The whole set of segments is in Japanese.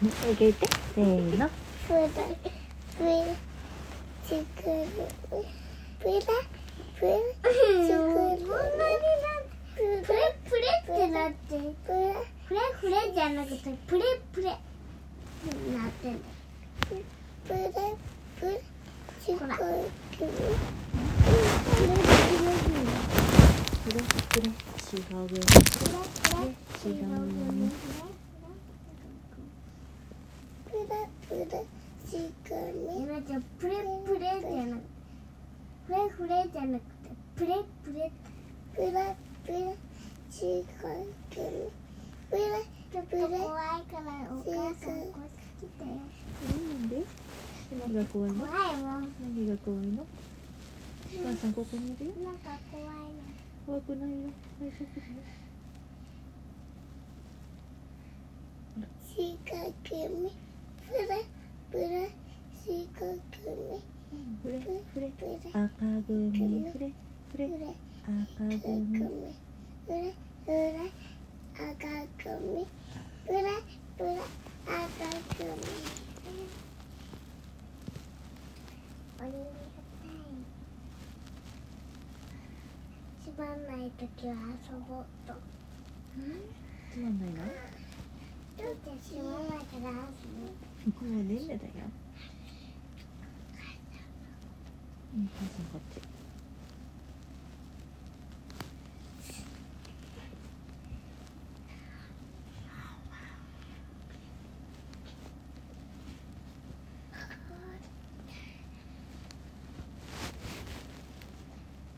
あげてせーのプラプラチクルプラプラチクルこんなになプレプレってなってプレプレプレじゃなくてプレプレなってんだプレプレチクルプレプレ違うよ違うよねプレプレプレプレじゃなくてプレフレじゃなくてプレプレ。プレプレチクルプレちょっと怖いからお母さんこっち来て。なんで何が怖いの怖いもん何が怖いのお母さんここにいるよ。なんか怖いの怖くないよ。大丈夫だよ四角目プレプレ四角目フレフレ赤組フレフレ赤組組プレプレ赤組プレプレ赤組おりがたいつまん？ないときは遊ぼうとつまんないの？どうしてつまんないから遊ぼうもうねんねだよ。うん。こっち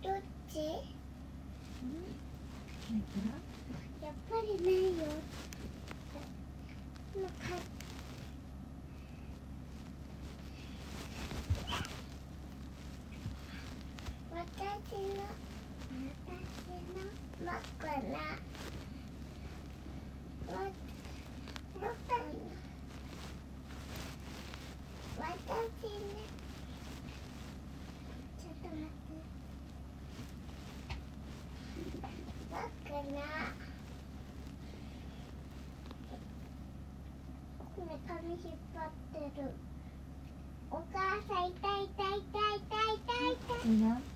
どっちないからやっぱりないよ。なんか私の私の枕。わ僕の私のちょっと待って。枕。これ髪引っ張ってる。お母さん痛い痛い痛い痛い痛い痛い。いい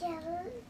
ち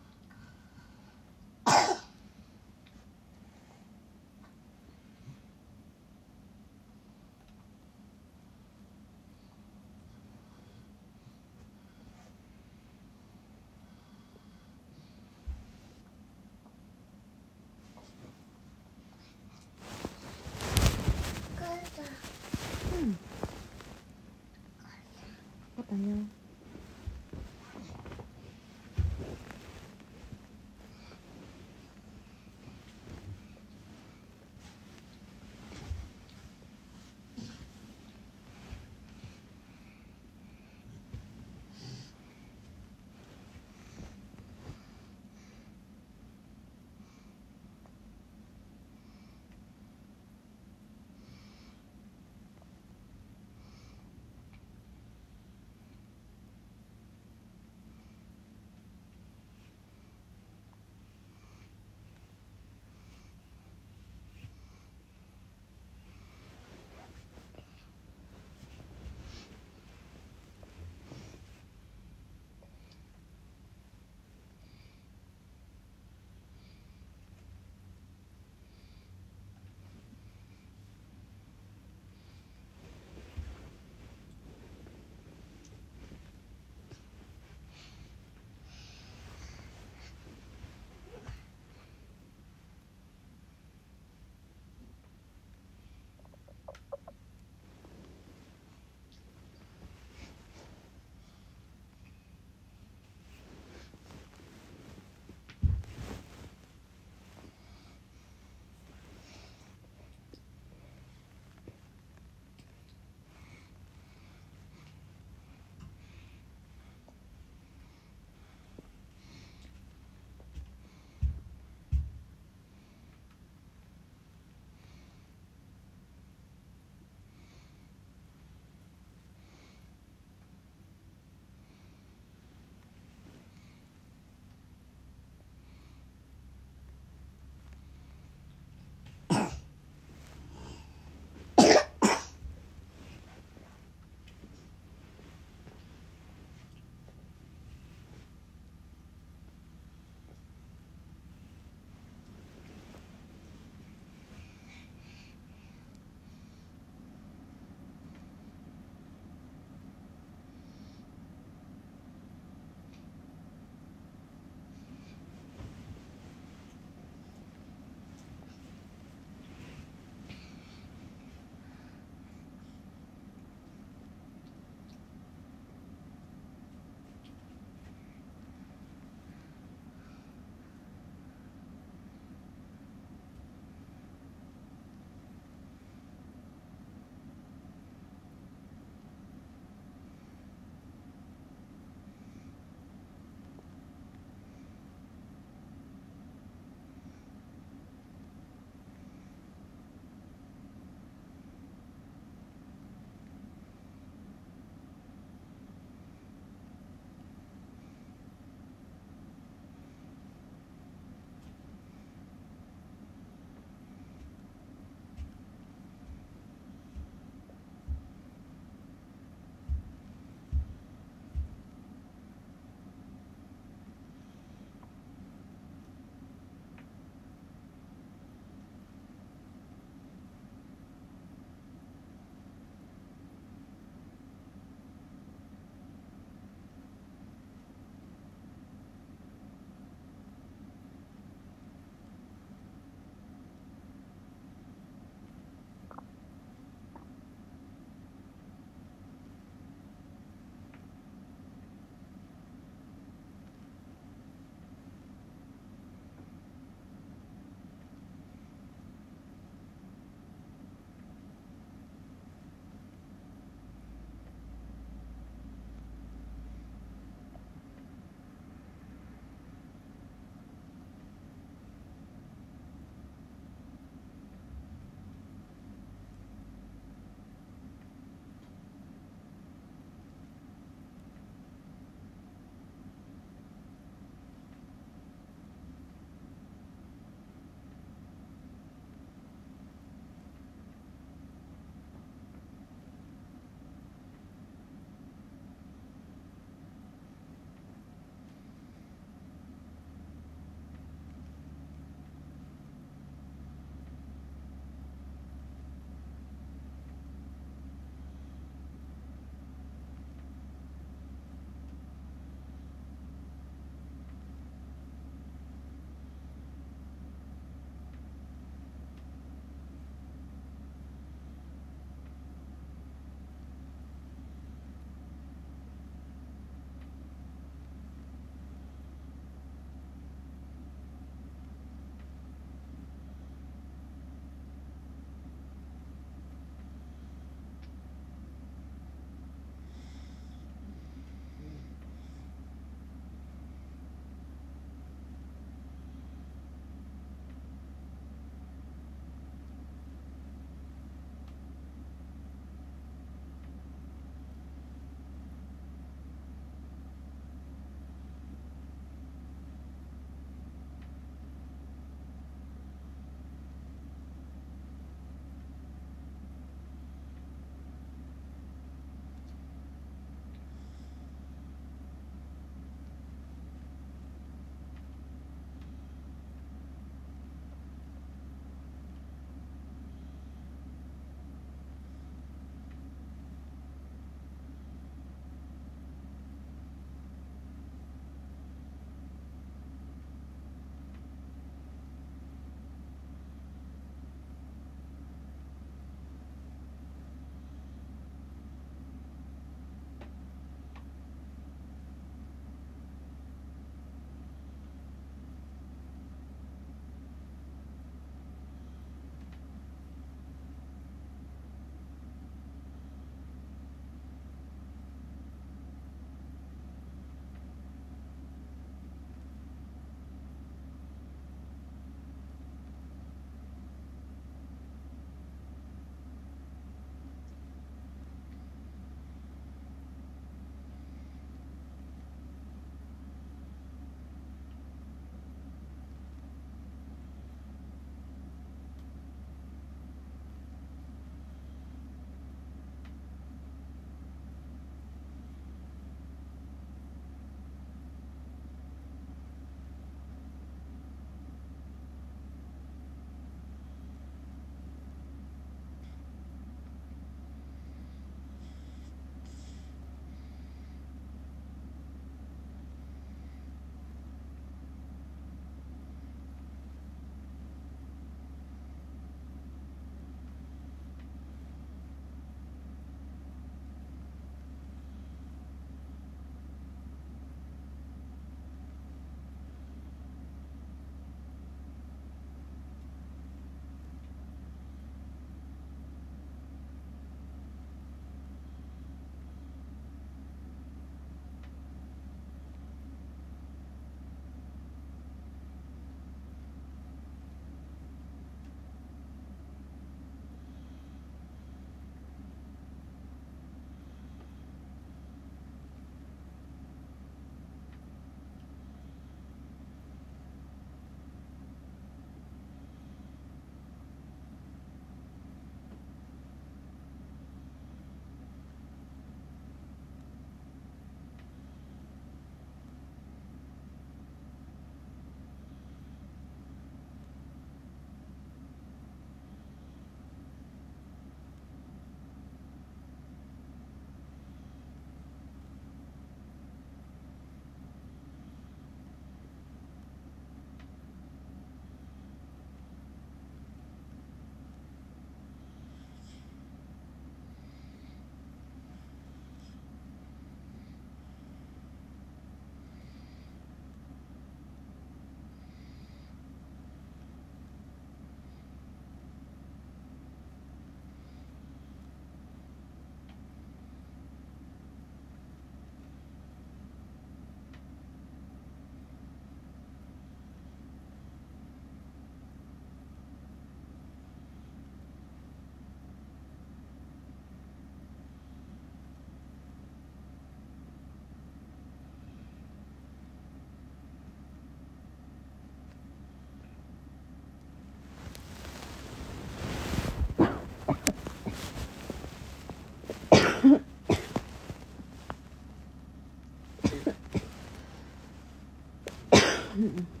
うんうん